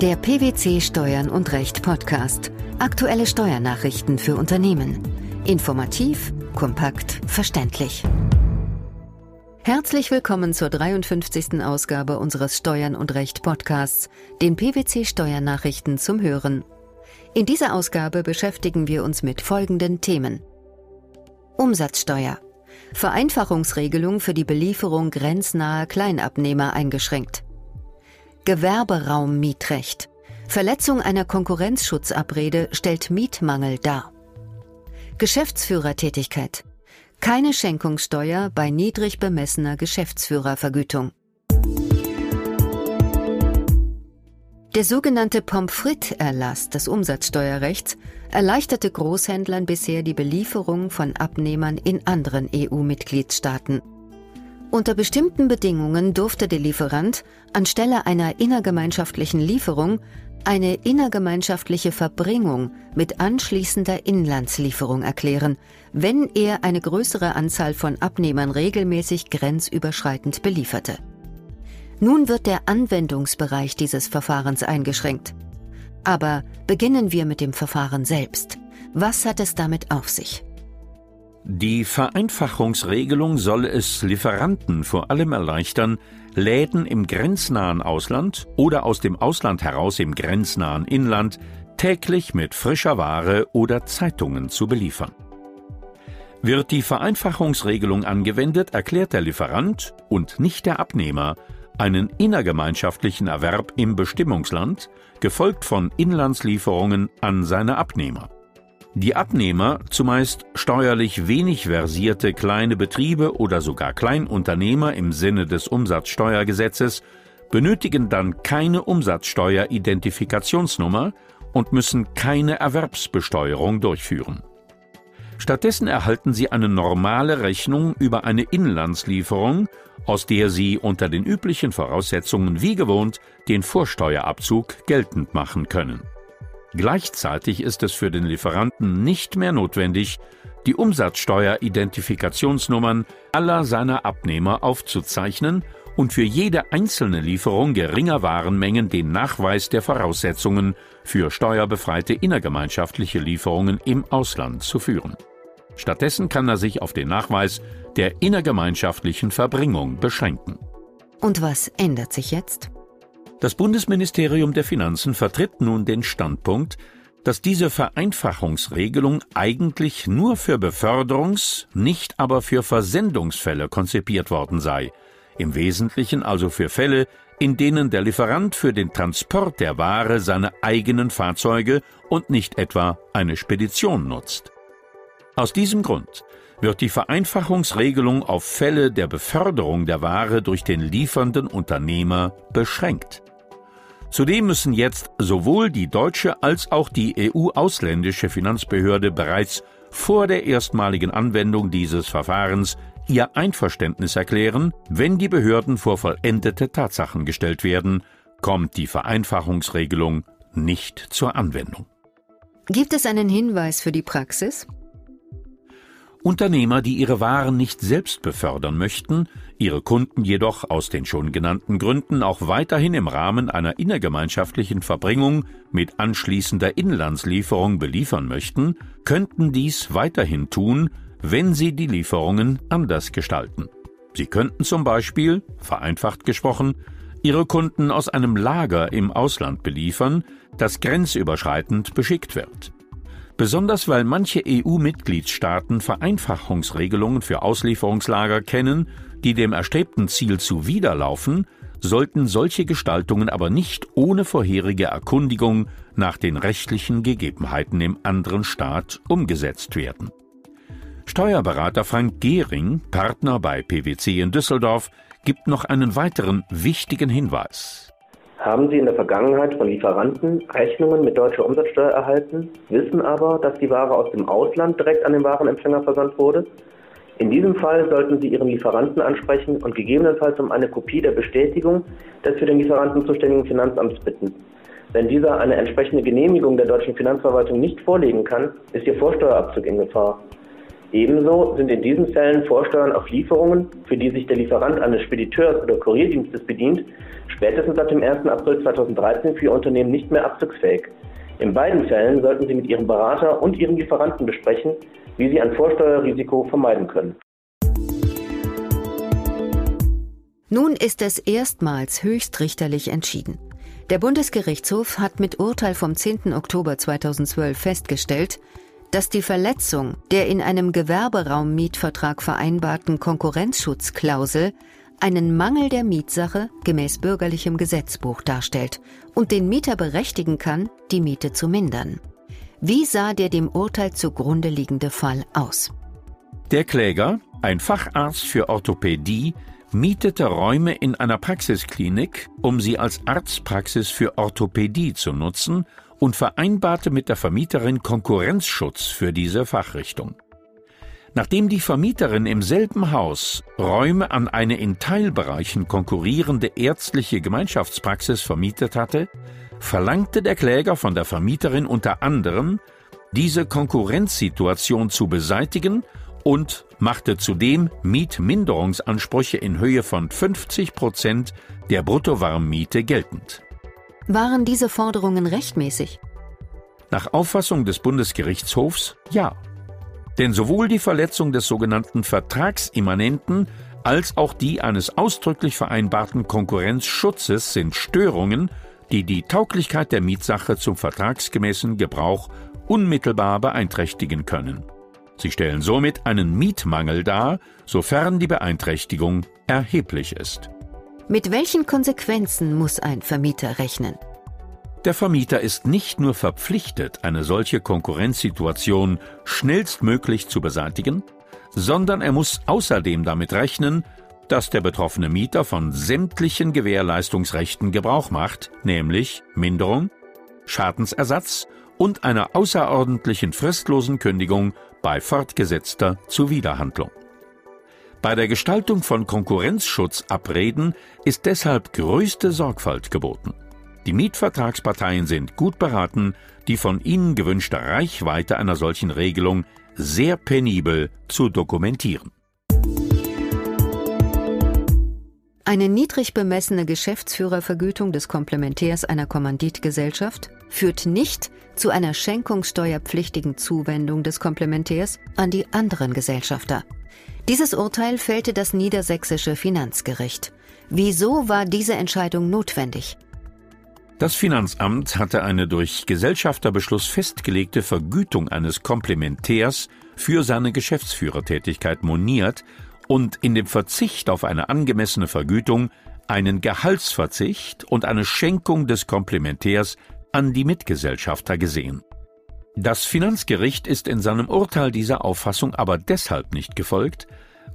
Der PwC Steuern und Recht Podcast. Aktuelle Steuernachrichten für Unternehmen. Informativ, kompakt, verständlich. Herzlich willkommen zur 53. Ausgabe unseres Steuern und Recht Podcasts, den PwC Steuernachrichten zum Hören. In dieser Ausgabe beschäftigen wir uns mit folgenden Themen. Umsatzsteuer. Vereinfachungsregelung für die Belieferung grenznaher Kleinabnehmer eingeschränkt. Gewerberaummietrecht. Verletzung einer Konkurrenzschutzabrede stellt Mietmangel dar. Geschäftsführertätigkeit. Keine Schenkungssteuer bei niedrig bemessener Geschäftsführervergütung. Der sogenannte Pommes frites-Erlass des Umsatzsteuerrechts erleichterte Großhändlern bisher die Belieferung von Abnehmern in anderen EU-Mitgliedstaaten. Unter bestimmten Bedingungen durfte der Lieferant anstelle einer innergemeinschaftlichen Lieferung eine innergemeinschaftliche Verbringung mit anschließender Inlandslieferung erklären, wenn er eine größere Anzahl von Abnehmern regelmäßig grenzüberschreitend belieferte. Nun wird der Anwendungsbereich dieses Verfahrens eingeschränkt. Aber beginnen wir mit dem Verfahren selbst. Was hat es damit auf sich? Die Vereinfachungsregelung soll es Lieferanten vor allem erleichtern, Läden im grenznahen Ausland oder aus dem Ausland heraus im grenznahen Inland täglich mit frischer Ware oder Zeitungen zu beliefern. Wird die Vereinfachungsregelung angewendet, erklärt der Lieferant und nicht der Abnehmer einen innergemeinschaftlichen Erwerb im Bestimmungsland, gefolgt von Inlandslieferungen an seine Abnehmer. Die Abnehmer, zumeist steuerlich wenig versierte kleine Betriebe oder sogar Kleinunternehmer im Sinne des Umsatzsteuergesetzes, benötigen dann keine Umsatzsteueridentifikationsnummer und müssen keine Erwerbsbesteuerung durchführen. Stattdessen erhalten sie eine normale Rechnung über eine Inlandslieferung, aus der sie unter den üblichen Voraussetzungen wie gewohnt den Vorsteuerabzug geltend machen können. Gleichzeitig ist es für den Lieferanten nicht mehr notwendig, die Umsatzsteueridentifikationsnummern aller seiner Abnehmer aufzuzeichnen und für jede einzelne Lieferung geringer Warenmengen den Nachweis der Voraussetzungen für steuerbefreite innergemeinschaftliche Lieferungen im Ausland zu führen. Stattdessen kann er sich auf den Nachweis der innergemeinschaftlichen Verbringung beschränken. Und was ändert sich jetzt? Das Bundesministerium der Finanzen vertritt nun den Standpunkt, dass diese Vereinfachungsregelung eigentlich nur für Beförderungs-, nicht aber für Versendungsfälle konzipiert worden sei, im Wesentlichen also für Fälle, in denen der Lieferant für den Transport der Ware seine eigenen Fahrzeuge und nicht etwa eine Spedition nutzt. Aus diesem Grund wird die Vereinfachungsregelung auf Fälle der Beförderung der Ware durch den liefernden Unternehmer beschränkt. Zudem müssen jetzt sowohl die deutsche als auch die EU-ausländische Finanzbehörde bereits vor der erstmaligen Anwendung dieses Verfahrens ihr Einverständnis erklären, wenn die Behörden vor vollendete Tatsachen gestellt werden, kommt die Vereinfachungsregelung nicht zur Anwendung. Gibt es einen Hinweis für die Praxis? Unternehmer, die ihre Waren nicht selbst befördern möchten, ihre Kunden jedoch aus den schon genannten Gründen auch weiterhin im Rahmen einer innergemeinschaftlichen Verbringung mit anschließender Inlandslieferung beliefern möchten, könnten dies weiterhin tun, wenn sie die Lieferungen anders gestalten. Sie könnten zum Beispiel, vereinfacht gesprochen, ihre Kunden aus einem Lager im Ausland beliefern, das grenzüberschreitend beschickt wird. Besonders weil manche EU-Mitgliedstaaten Vereinfachungsregelungen für Auslieferungslager kennen, die dem erstrebten Ziel zuwiderlaufen, sollten solche Gestaltungen aber nicht ohne vorherige Erkundigung nach den rechtlichen Gegebenheiten im anderen Staat umgesetzt werden. Steuerberater Frank Gehring, Partner bei PwC in Düsseldorf, gibt noch einen weiteren wichtigen Hinweis haben Sie in der Vergangenheit von Lieferanten Rechnungen mit deutscher Umsatzsteuer erhalten, wissen aber, dass die Ware aus dem Ausland direkt an den Warenempfänger versandt wurde? In diesem Fall sollten Sie Ihren Lieferanten ansprechen und gegebenenfalls um eine Kopie der Bestätigung des für den Lieferanten zuständigen Finanzamts bitten. Wenn dieser eine entsprechende Genehmigung der deutschen Finanzverwaltung nicht vorlegen kann, ist Ihr Vorsteuerabzug in Gefahr. Ebenso sind in diesen Fällen Vorsteuern auf Lieferungen, für die sich der Lieferant eines Spediteurs oder Kurierdienstes bedient, spätestens seit dem 1. April 2013 für Ihr Unternehmen nicht mehr abzugsfähig. In beiden Fällen sollten Sie mit Ihrem Berater und Ihrem Lieferanten besprechen, wie Sie ein Vorsteuerrisiko vermeiden können. Nun ist es erstmals höchstrichterlich entschieden. Der Bundesgerichtshof hat mit Urteil vom 10. Oktober 2012 festgestellt, dass die Verletzung der in einem Gewerberaummietvertrag vereinbarten Konkurrenzschutzklausel einen Mangel der Mietsache gemäß bürgerlichem Gesetzbuch darstellt und den Mieter berechtigen kann, die Miete zu mindern. Wie sah der dem Urteil zugrunde liegende Fall aus? Der Kläger, ein Facharzt für Orthopädie, mietete Räume in einer Praxisklinik, um sie als Arztpraxis für Orthopädie zu nutzen und vereinbarte mit der Vermieterin Konkurrenzschutz für diese Fachrichtung. Nachdem die Vermieterin im selben Haus Räume an eine in Teilbereichen konkurrierende ärztliche Gemeinschaftspraxis vermietet hatte, verlangte der Kläger von der Vermieterin unter anderem, diese Konkurrenzsituation zu beseitigen und machte zudem Mietminderungsansprüche in Höhe von 50 Prozent der Bruttowarmmiete geltend. Waren diese Forderungen rechtmäßig? Nach Auffassung des Bundesgerichtshofs ja. Denn sowohl die Verletzung des sogenannten Vertragsimmanenten als auch die eines ausdrücklich vereinbarten Konkurrenzschutzes sind Störungen, die die Tauglichkeit der Mietsache zum vertragsgemäßen Gebrauch unmittelbar beeinträchtigen können. Sie stellen somit einen Mietmangel dar, sofern die Beeinträchtigung erheblich ist. Mit welchen Konsequenzen muss ein Vermieter rechnen? Der Vermieter ist nicht nur verpflichtet, eine solche Konkurrenzsituation schnellstmöglich zu beseitigen, sondern er muss außerdem damit rechnen, dass der betroffene Mieter von sämtlichen Gewährleistungsrechten Gebrauch macht, nämlich Minderung, Schadensersatz und einer außerordentlichen fristlosen Kündigung bei fortgesetzter Zuwiderhandlung. Bei der Gestaltung von Konkurrenzschutzabreden ist deshalb größte Sorgfalt geboten. Die Mietvertragsparteien sind gut beraten, die von ihnen gewünschte Reichweite einer solchen Regelung sehr penibel zu dokumentieren. Eine niedrig bemessene Geschäftsführervergütung des Komplementärs einer Kommanditgesellschaft führt nicht zu einer schenkungssteuerpflichtigen Zuwendung des Komplementärs an die anderen Gesellschafter. Dieses Urteil fällte das niedersächsische Finanzgericht. Wieso war diese Entscheidung notwendig? Das Finanzamt hatte eine durch Gesellschafterbeschluss festgelegte Vergütung eines Komplementärs für seine Geschäftsführertätigkeit moniert und in dem Verzicht auf eine angemessene Vergütung einen Gehaltsverzicht und eine Schenkung des Komplementärs an die Mitgesellschafter gesehen. Das Finanzgericht ist in seinem Urteil dieser Auffassung aber deshalb nicht gefolgt,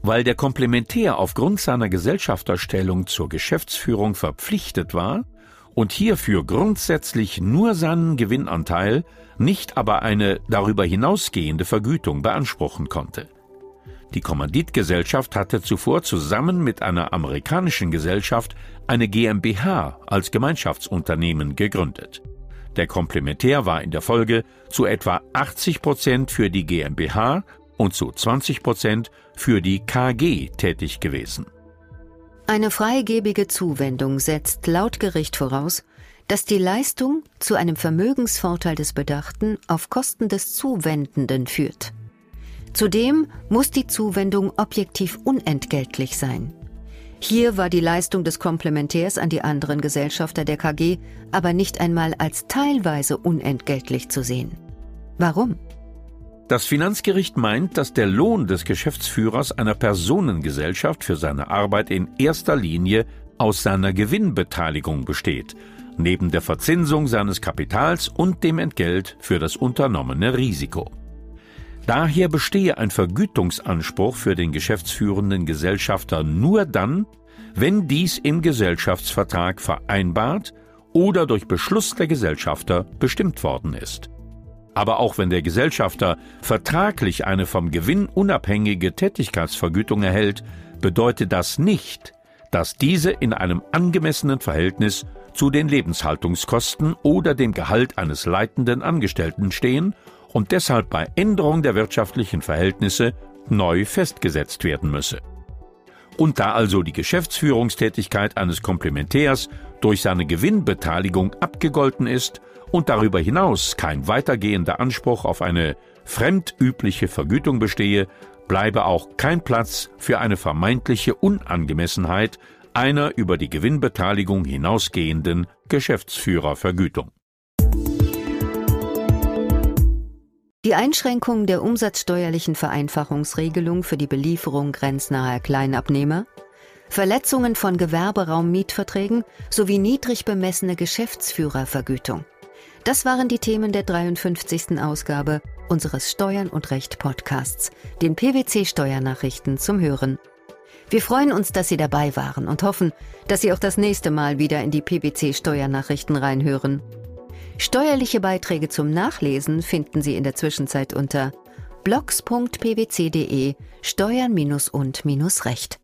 weil der Komplementär aufgrund seiner Gesellschafterstellung zur Geschäftsführung verpflichtet war und hierfür grundsätzlich nur seinen Gewinnanteil, nicht aber eine darüber hinausgehende Vergütung beanspruchen konnte. Die Kommanditgesellschaft hatte zuvor zusammen mit einer amerikanischen Gesellschaft eine GmbH als Gemeinschaftsunternehmen gegründet. Der Komplementär war in der Folge zu etwa 80 Prozent für die GmbH und zu 20 Prozent für die KG tätig gewesen. Eine freigebige Zuwendung setzt laut Gericht voraus, dass die Leistung zu einem Vermögensvorteil des Bedachten auf Kosten des Zuwendenden führt. Zudem muss die Zuwendung objektiv unentgeltlich sein. Hier war die Leistung des Komplementärs an die anderen Gesellschafter der KG aber nicht einmal als teilweise unentgeltlich zu sehen. Warum? Das Finanzgericht meint, dass der Lohn des Geschäftsführers einer Personengesellschaft für seine Arbeit in erster Linie aus seiner Gewinnbeteiligung besteht, neben der Verzinsung seines Kapitals und dem Entgelt für das unternommene Risiko. Daher bestehe ein Vergütungsanspruch für den geschäftsführenden Gesellschafter nur dann, wenn dies im Gesellschaftsvertrag vereinbart oder durch Beschluss der Gesellschafter bestimmt worden ist. Aber auch wenn der Gesellschafter vertraglich eine vom Gewinn unabhängige Tätigkeitsvergütung erhält, bedeutet das nicht, dass diese in einem angemessenen Verhältnis zu den Lebenshaltungskosten oder dem Gehalt eines leitenden Angestellten stehen und deshalb bei Änderung der wirtschaftlichen Verhältnisse neu festgesetzt werden müsse. Und da also die Geschäftsführungstätigkeit eines Komplementärs durch seine Gewinnbeteiligung abgegolten ist und darüber hinaus kein weitergehender Anspruch auf eine fremdübliche Vergütung bestehe, bleibe auch kein Platz für eine vermeintliche Unangemessenheit einer über die Gewinnbeteiligung hinausgehenden Geschäftsführervergütung. Die Einschränkung der umsatzsteuerlichen Vereinfachungsregelung für die Belieferung grenznaher Kleinabnehmer, Verletzungen von Gewerberaummietverträgen sowie niedrig bemessene Geschäftsführervergütung. Das waren die Themen der 53. Ausgabe unseres Steuern und Recht Podcasts, den PwC Steuernachrichten zum Hören. Wir freuen uns, dass Sie dabei waren und hoffen, dass Sie auch das nächste Mal wieder in die PwC Steuernachrichten reinhören. Steuerliche Beiträge zum Nachlesen finden Sie in der Zwischenzeit unter blogs.pwc.de Steuern- und Recht.